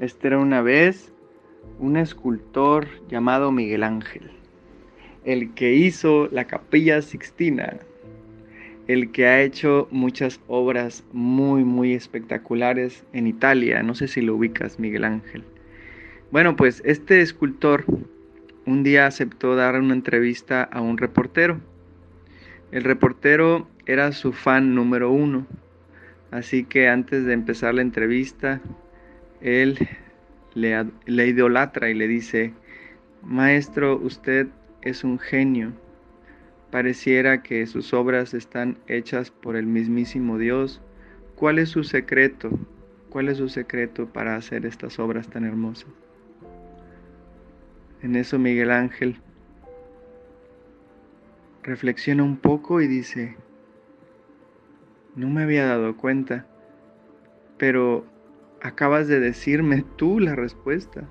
Este era una vez un escultor llamado Miguel Ángel, el que hizo la capilla Sixtina, el que ha hecho muchas obras muy, muy espectaculares en Italia. No sé si lo ubicas, Miguel Ángel. Bueno, pues este escultor un día aceptó dar una entrevista a un reportero. El reportero era su fan número uno, así que antes de empezar la entrevista, él le, idolatra y le dice, Maestro, usted es un genio Pareciera que sus obras están hechas por el mismísimo Dios. ¿Cuál es su secreto? ¿Cuál es su secreto para hacer estas obras tan hermosas? En eso Miguel Ángel reflexiona un poco y dice, no me había dado cuenta, pero acabas de decirme tú la respuesta.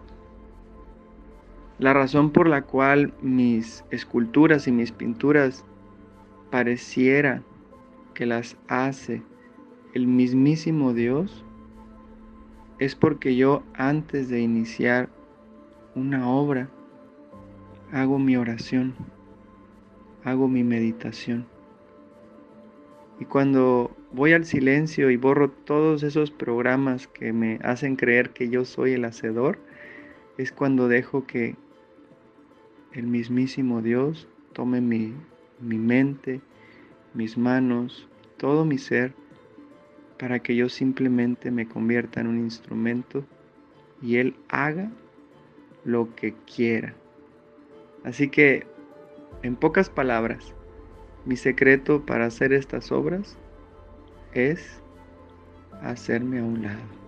La razón por la cual mis esculturas y mis pinturas pareciera que las hace el mismísimo Dios es porque yo antes de iniciar una obra hago mi oración, hago mi meditación. Y cuando voy al silencio y borro todos esos programas que me hacen creer que yo soy el hacedor, es cuando dejo que el mismísimo Dios tome mi, mi mente, mis manos, todo mi ser, para que yo simplemente me convierta en un instrumento y Él haga lo que quiera. Así que, en pocas palabras, mi secreto para hacer estas obras es hacerme a un lado.